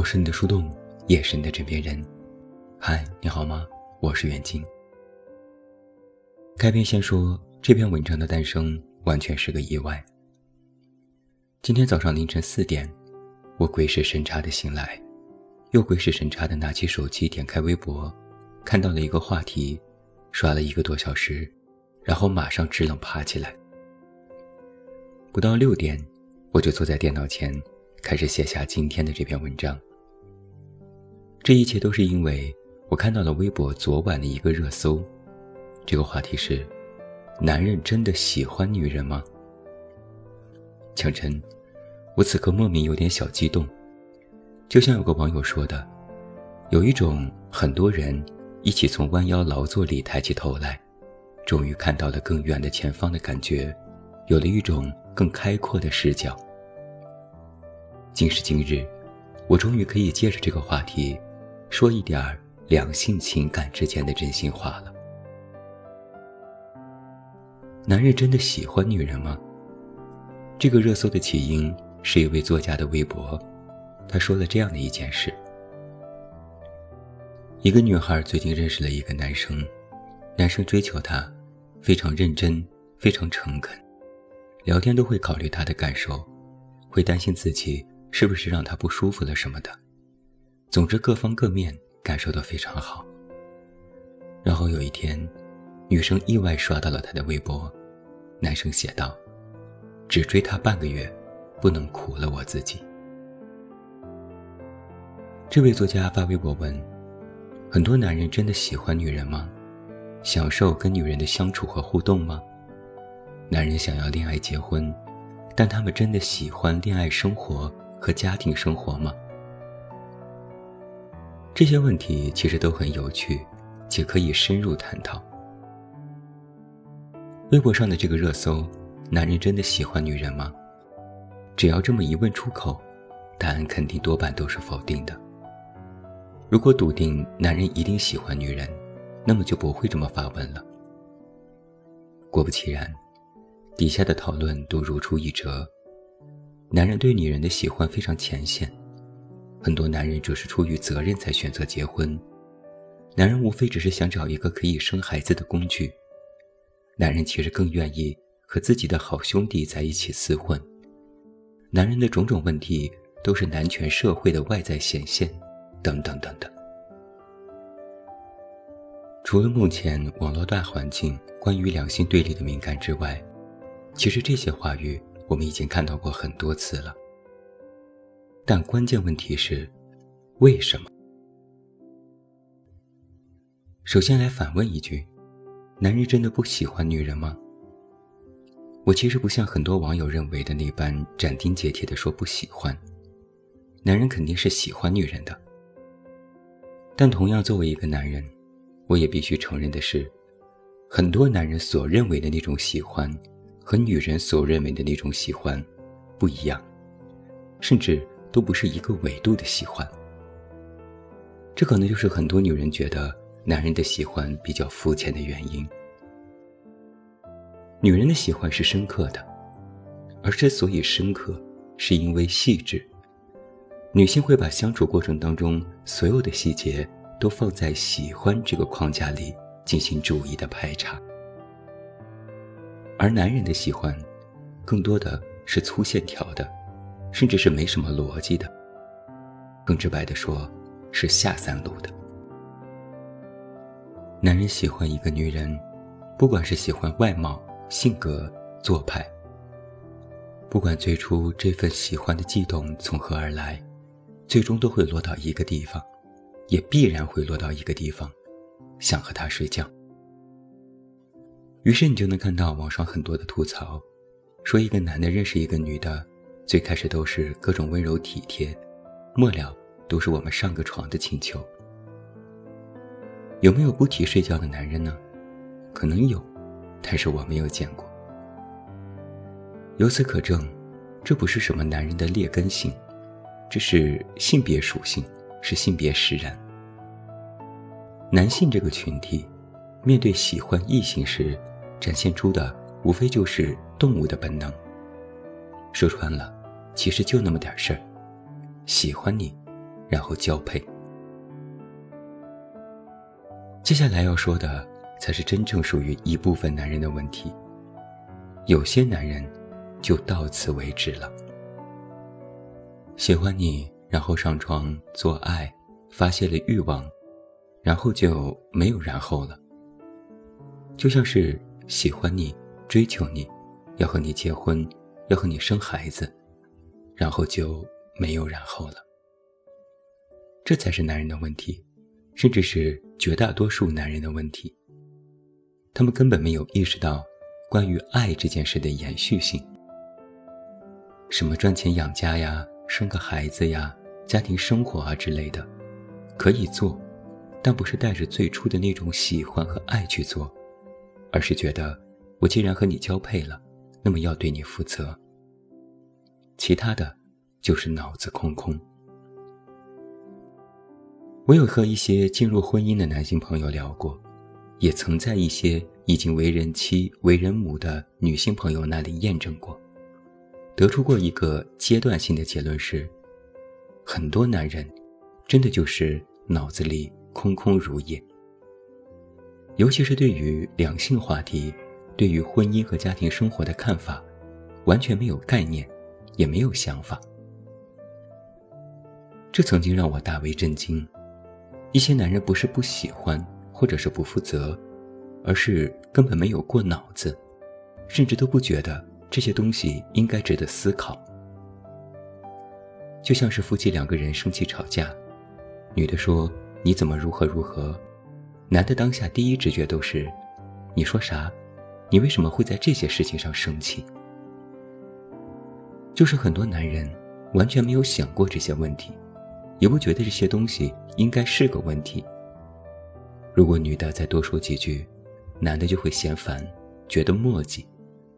我是你的树洞，也是你的枕边人。嗨，你好吗？我是袁静。开篇先说，这篇文章的诞生完全是个意外。今天早上凌晨四点，我鬼使神差的醒来，又鬼使神差的拿起手机点开微博，看到了一个话题，刷了一个多小时，然后马上直冷爬起来。不到六点，我就坐在电脑前。开始写下今天的这篇文章。这一切都是因为我看到了微博昨晚的一个热搜，这个话题是：男人真的喜欢女人吗？强琛，我此刻莫名有点小激动，就像有个网友说的，有一种很多人一起从弯腰劳作里抬起头来，终于看到了更远的前方的感觉，有了一种更开阔的视角。今时今日，我终于可以借着这个话题，说一点儿两性情感之间的真心话了。男人真的喜欢女人吗？这个热搜的起因是一位作家的微博，他说了这样的一件事：一个女孩最近认识了一个男生，男生追求她，非常认真，非常诚恳，聊天都会考虑她的感受，会担心自己。是不是让她不舒服了什么的？总之，各方各面感受都非常好。然后有一天，女生意外刷到了他的微博，男生写道：“只追她半个月，不能苦了我自己。”这位作家发微博问：“很多男人真的喜欢女人吗？享受跟女人的相处和互动吗？男人想要恋爱结婚，但他们真的喜欢恋爱生活？”和家庭生活吗？这些问题其实都很有趣，且可以深入探讨。微博上的这个热搜：“男人真的喜欢女人吗？”只要这么一问出口，答案肯定多半都是否定的。如果笃定男人一定喜欢女人，那么就不会这么发问了。果不其然，底下的讨论都如出一辙。男人对女人的喜欢非常浅显，很多男人只是出于责任才选择结婚。男人无非只是想找一个可以生孩子的工具。男人其实更愿意和自己的好兄弟在一起厮混。男人的种种问题都是男权社会的外在显现，等等等等。除了目前网络大环境关于两性对立的敏感之外，其实这些话语。我们已经看到过很多次了，但关键问题是，为什么？首先来反问一句：男人真的不喜欢女人吗？我其实不像很多网友认为的那般斩钉截铁地说不喜欢，男人肯定是喜欢女人的。但同样作为一个男人，我也必须承认的是，很多男人所认为的那种喜欢。和女人所认为的那种喜欢不一样，甚至都不是一个维度的喜欢。这可能就是很多女人觉得男人的喜欢比较肤浅的原因。女人的喜欢是深刻的，而之所以深刻，是因为细致。女性会把相处过程当中所有的细节都放在喜欢这个框架里进行注意的排查。而男人的喜欢，更多的是粗线条的，甚至是没什么逻辑的。更直白的说，是下三路的。男人喜欢一个女人，不管是喜欢外貌、性格、做派，不管最初这份喜欢的悸动从何而来，最终都会落到一个地方，也必然会落到一个地方，想和她睡觉。于是你就能看到网上很多的吐槽，说一个男的认识一个女的，最开始都是各种温柔体贴，末了都是我们上个床的请求。有没有不提睡觉的男人呢？可能有，但是我没有见过。由此可证，这不是什么男人的劣根性，这是性别属性，是性别使然。男性这个群体，面对喜欢异性时，展现出的无非就是动物的本能。说穿了，其实就那么点事儿，喜欢你，然后交配。接下来要说的，才是真正属于一部分男人的问题。有些男人，就到此为止了。喜欢你，然后上床做爱，发泄了欲望，然后就没有然后了。就像是喜欢你，追求你，要和你结婚，要和你生孩子，然后就没有然后了。这才是男人的问题，甚至是绝大多数男人的问题。他们根本没有意识到，关于爱这件事的延续性。什么赚钱养家呀，生个孩子呀，家庭生活啊之类的，可以做，但不是带着最初的那种喜欢和爱去做。而是觉得，我既然和你交配了，那么要对你负责。其他的，就是脑子空空。我有和一些进入婚姻的男性朋友聊过，也曾在一些已经为人妻、为人母的女性朋友那里验证过，得出过一个阶段性的结论是：很多男人，真的就是脑子里空空如也。尤其是对于两性话题，对于婚姻和家庭生活的看法，完全没有概念，也没有想法。这曾经让我大为震惊。一些男人不是不喜欢，或者是不负责，而是根本没有过脑子，甚至都不觉得这些东西应该值得思考。就像是夫妻两个人生气吵架，女的说：“你怎么如何如何？”男的当下第一直觉都是：你说啥？你为什么会在这些事情上生气？就是很多男人完全没有想过这些问题，也不觉得这些东西应该是个问题。如果女的再多说几句，男的就会嫌烦，觉得磨叽，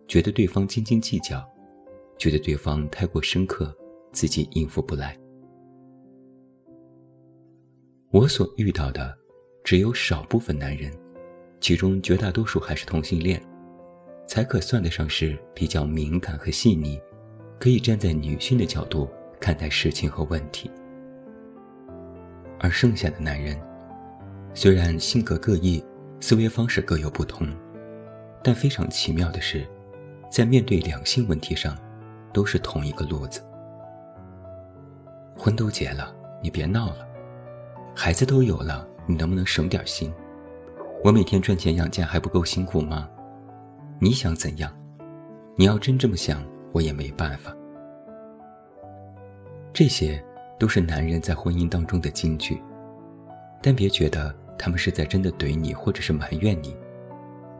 觉得对方斤斤计较，觉得对方太过深刻，自己应付不来。我所遇到的。只有少部分男人，其中绝大多数还是同性恋，才可算得上是比较敏感和细腻，可以站在女性的角度看待事情和问题。而剩下的男人，虽然性格各异，思维方式各有不同，但非常奇妙的是，在面对两性问题上，都是同一个路子。婚都结了，你别闹了；孩子都有了。你能不能省点心？我每天赚钱养家还不够辛苦吗？你想怎样？你要真这么想，我也没办法。这些都是男人在婚姻当中的金句，但别觉得他们是在真的怼你，或者是埋怨你，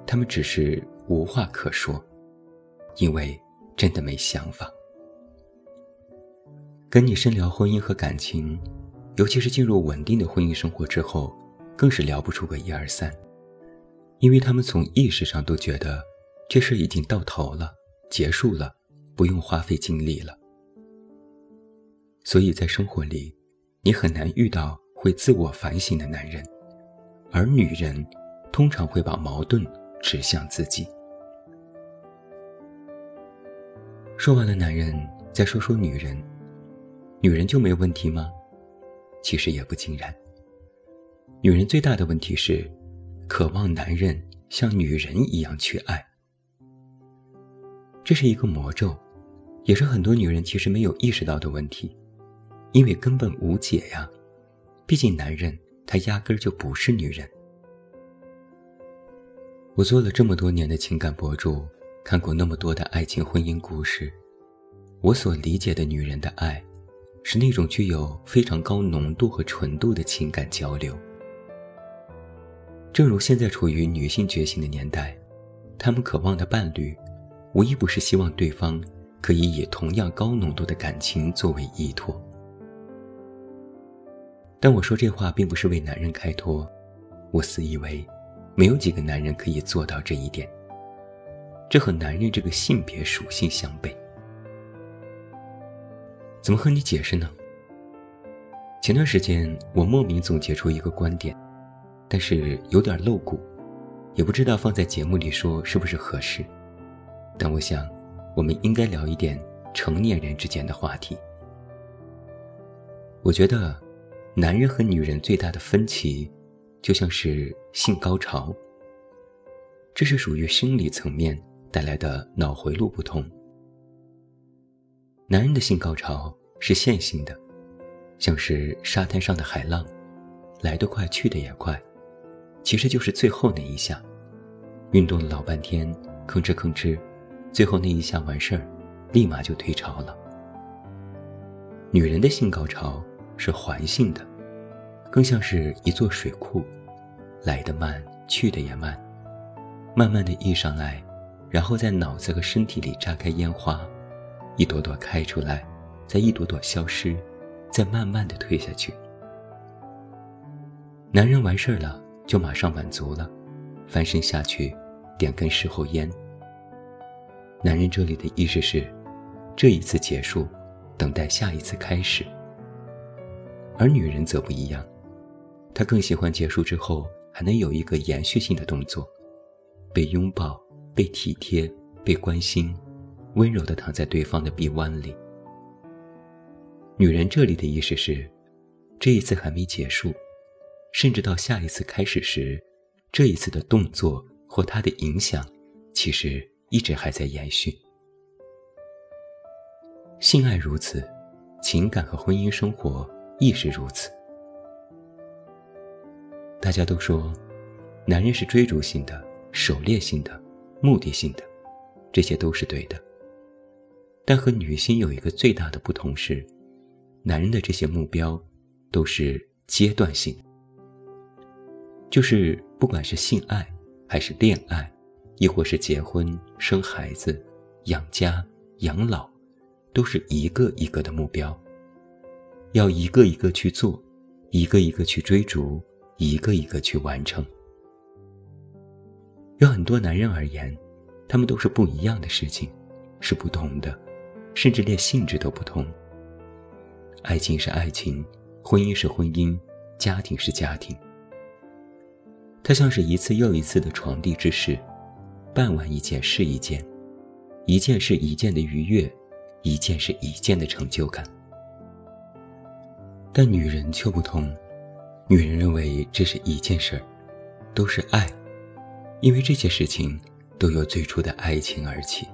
他们只是无话可说，因为真的没想法。跟你深聊婚姻和感情。尤其是进入稳定的婚姻生活之后，更是聊不出个一二三，因为他们从意识上都觉得这事已经到头了，结束了，不用花费精力了。所以在生活里，你很难遇到会自我反省的男人，而女人通常会把矛盾指向自己。说完了男人，再说说女人，女人就没问题吗？其实也不尽然。女人最大的问题是，渴望男人像女人一样去爱。这是一个魔咒，也是很多女人其实没有意识到的问题，因为根本无解呀。毕竟男人他压根儿就不是女人。我做了这么多年的情感博主，看过那么多的爱情婚姻故事，我所理解的女人的爱。是那种具有非常高浓度和纯度的情感交流。正如现在处于女性觉醒的年代，她们渴望的伴侣，无一不是希望对方可以以同样高浓度的感情作为依托。但我说这话并不是为男人开脱，我自以为，没有几个男人可以做到这一点。这和男人这个性别属性相悖。怎么和你解释呢？前段时间我莫名总结出一个观点，但是有点露骨，也不知道放在节目里说是不是合适。但我想，我们应该聊一点成年人之间的话题。我觉得男人和女人最大的分歧，就像是性高潮。这是属于生理层面带来的脑回路不同。男人的性高潮是线性的，像是沙滩上的海浪，来得快去得也快，其实就是最后那一下，运动了老半天，吭哧吭哧，最后那一下完事儿，立马就退潮了。女人的性高潮是环性的，更像是一座水库，来得慢，去得也慢。慢慢的溢上来，然后在脑子和身体里炸开烟花，一朵朵开出来，再一朵朵消失，再慢慢的退下去。男人完事儿了就马上满足了，翻身下去，点根事后烟。男人这里的意思是，这一次结束，等待下一次开始。而女人则不一样，她更喜欢结束之后还能有一个延续性的动作。被拥抱，被体贴，被关心，温柔地躺在对方的臂弯里。女人这里的意思是，这一次还没结束，甚至到下一次开始时，这一次的动作或它的影响，其实一直还在延续。性爱如此，情感和婚姻生活亦是如此。大家都说，男人是追逐性的。狩猎性的、目的性的，这些都是对的。但和女性有一个最大的不同是，男人的这些目标都是阶段性，就是不管是性爱，还是恋爱，亦或是结婚、生孩子、养家、养老，都是一个一个的目标，要一个一个去做，一个一个去追逐，一个一个去完成。有很多男人而言，他们都是不一样的事情，是不同的，甚至连性质都不同。爱情是爱情，婚姻是婚姻，家庭是家庭。它像是一次又一次的床地之事，办完一件是一件，一件是一件的愉悦，一件是一件的成就感。但女人却不同，女人认为这是一件事儿，都是爱。因为这些事情都由最初的爱情而起，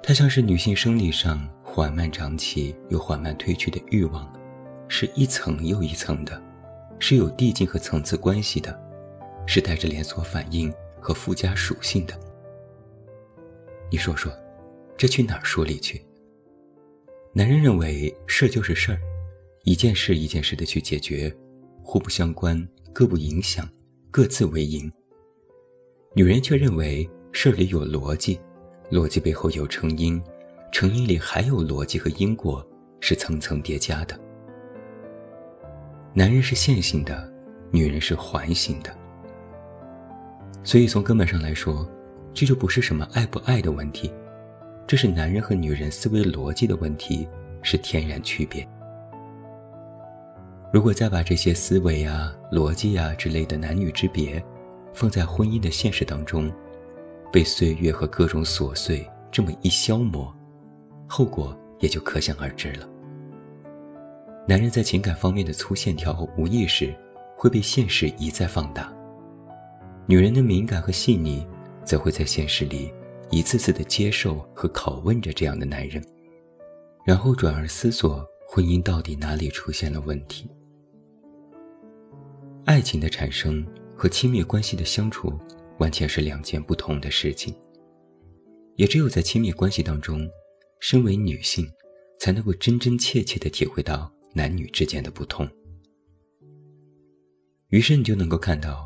它像是女性生理上缓慢长起又缓慢褪去的欲望，是一层又一层的，是有递进和层次关系的，是带着连锁反应和附加属性的。你说说，这去哪儿说理去？男人认为事儿就是事儿，一件事一件事的去解决，互不相关，各不影响，各自为营。女人却认为事儿里有逻辑，逻辑背后有成因，成因里还有逻辑和因果，是层层叠加的。男人是线性的，女人是环形的。所以从根本上来说，这就不是什么爱不爱的问题，这是男人和女人思维逻辑的问题，是天然区别。如果再把这些思维啊、逻辑啊之类的男女之别，放在婚姻的现实当中，被岁月和各种琐碎这么一消磨，后果也就可想而知了。男人在情感方面的粗线条和无意识，会被现实一再放大；女人的敏感和细腻，则会在现实里一次次的接受和拷问着这样的男人，然后转而思索婚姻到底哪里出现了问题。爱情的产生。和亲密关系的相处，完全是两件不同的事情。也只有在亲密关系当中，身为女性，才能够真真切切地体会到男女之间的不同。于是你就能够看到，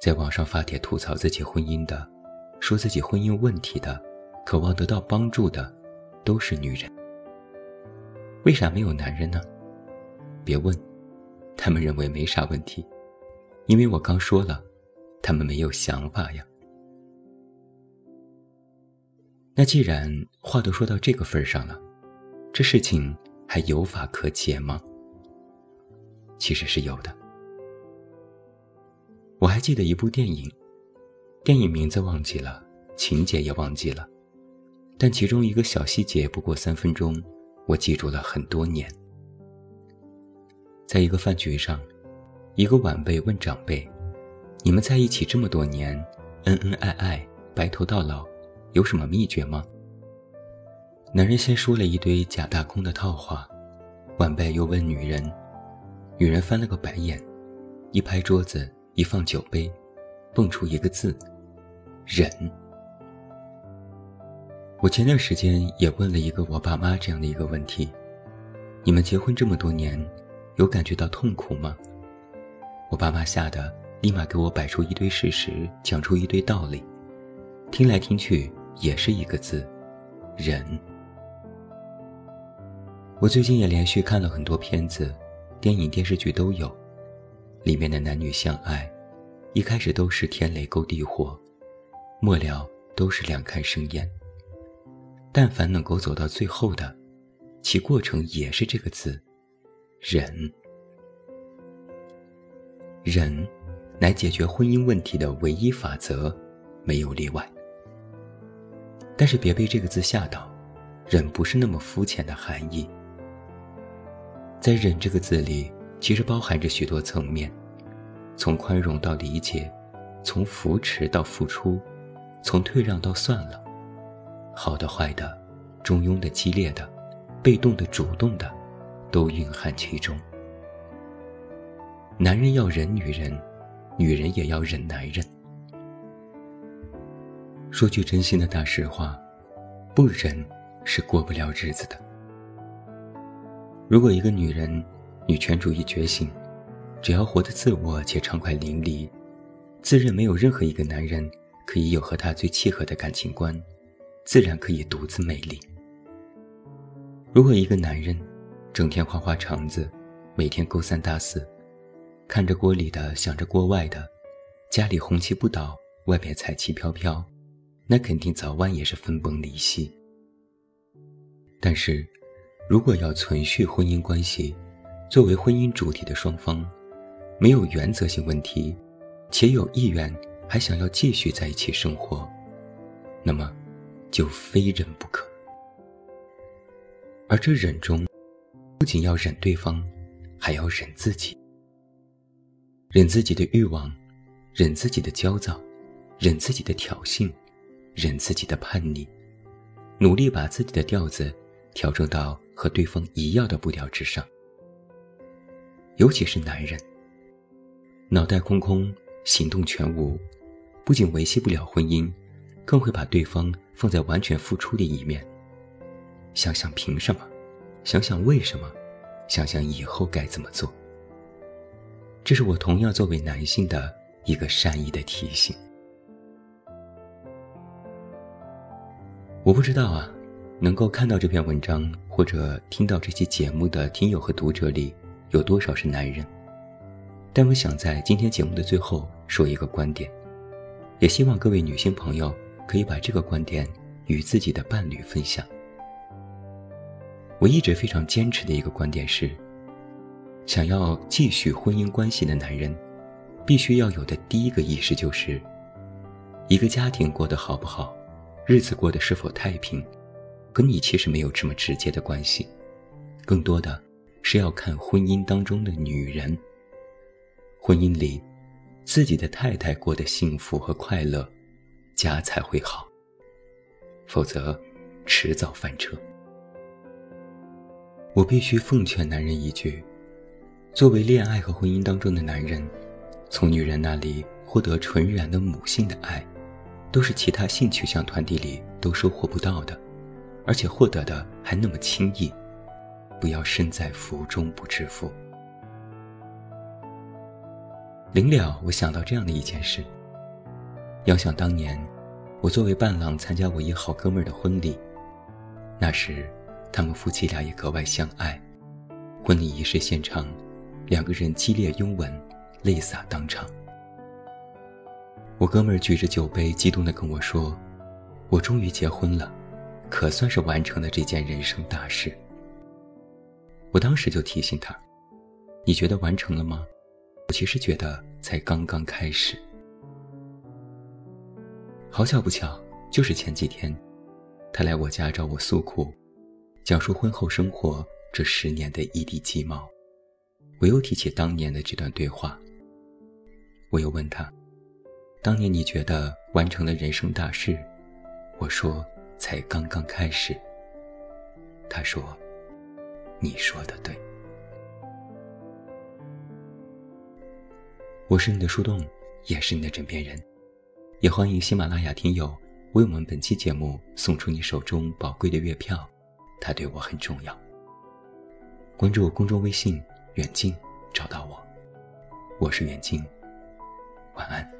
在网上发帖吐槽自己婚姻的，说自己婚姻问题的，渴望得到帮助的，都是女人。为啥没有男人呢？别问，他们认为没啥问题。因为我刚说了，他们没有想法呀。那既然话都说到这个份上了，这事情还有法可解吗？其实是有的。我还记得一部电影，电影名字忘记了，情节也忘记了，但其中一个小细节不过三分钟，我记住了很多年。在一个饭局上，一个晚辈问长辈：“你们在一起这么多年，恩恩爱爱，白头到老，有什么秘诀吗？”男人先说了一堆假大空的套话，晚辈又问女人，女人翻了个白眼，一拍桌子，一放酒杯，蹦出一个字：“忍。”我前段时间也问了一个我爸妈这样的一个问题：“你们结婚这么多年，有感觉到痛苦吗？”我爸妈吓得立马给我摆出一堆事实，讲出一堆道理，听来听去也是一个字：忍。我最近也连续看了很多片子，电影、电视剧都有，里面的男女相爱，一开始都是天雷勾地火，末了都是两看生厌。但凡能够走到最后的，其过程也是这个字：忍。忍，乃解决婚姻问题的唯一法则，没有例外。但是别被这个字吓到，忍不是那么肤浅的含义。在忍这个字里，其实包含着许多层面，从宽容到理解，从扶持到付出，从退让到算了。好的、坏的，中庸的、激烈的，被动的、主动的，都蕴含其中。男人要忍女人，女人也要忍男人。说句真心的大实话，不忍是过不了日子的。如果一个女人女权主义觉醒，只要活得自我且畅快淋漓，自认没有任何一个男人可以有和她最契合的感情观。自然可以独自美丽。如果一个男人整天花花肠子，每天勾三搭四，看着锅里的想着锅外的，家里红旗不倒，外面彩旗飘飘，那肯定早晚也是分崩离析。但是，如果要存续婚姻关系，作为婚姻主体的双方，没有原则性问题，且有意愿还想要继续在一起生活，那么。就非忍不可，而这忍中，不仅要忍对方，还要忍自己，忍自己的欲望，忍自己的焦躁，忍自己的挑衅，忍自己的叛逆，努力把自己的调子调整到和对方一样的步调之上。尤其是男人，脑袋空空，行动全无，不仅维系不了婚姻。更会把对方放在完全付出的一面。想想凭什么，想想为什么，想想以后该怎么做。这是我同样作为男性的一个善意的提醒。我不知道啊，能够看到这篇文章或者听到这期节目的听友和读者里，有多少是男人？但我想在今天节目的最后说一个观点，也希望各位女性朋友。可以把这个观点与自己的伴侣分享。我一直非常坚持的一个观点是：想要继续婚姻关系的男人，必须要有的第一个意识就是，一个家庭过得好不好，日子过得是否太平，和你其实没有这么直接的关系，更多的是要看婚姻当中的女人。婚姻里，自己的太太过得幸福和快乐。家才会好，否则迟早翻车。我必须奉劝男人一句：作为恋爱和婚姻当中的男人，从女人那里获得纯然的母性的爱，都是其他性取向团体里都收获不到的，而且获得的还那么轻易。不要身在福中不知福。临了，我想到这样的一件事。遥想当年，我作为伴郎参加我一好哥们儿的婚礼，那时他们夫妻俩也格外相爱。婚礼仪式现场，两个人激烈拥吻，泪洒当场。我哥们儿举着酒杯，激动地跟我说：“我终于结婚了，可算是完成了这件人生大事。”我当时就提醒他：“你觉得完成了吗？我其实觉得才刚刚开始。”好巧不巧，就是前几天，他来我家找我诉苦，讲述婚后生活这十年的一地鸡毛。我又提起当年的这段对话。我又问他：“当年你觉得完成了人生大事？”我说：“才刚刚开始。”他说：“你说的对。”我是你的树洞，也是你的枕边人，也欢迎喜马拉雅听友为我们本期节目送出你手中宝贵的月票，它对我很重要。关注我公众微信“远近”，找到我，我是远近。晚安。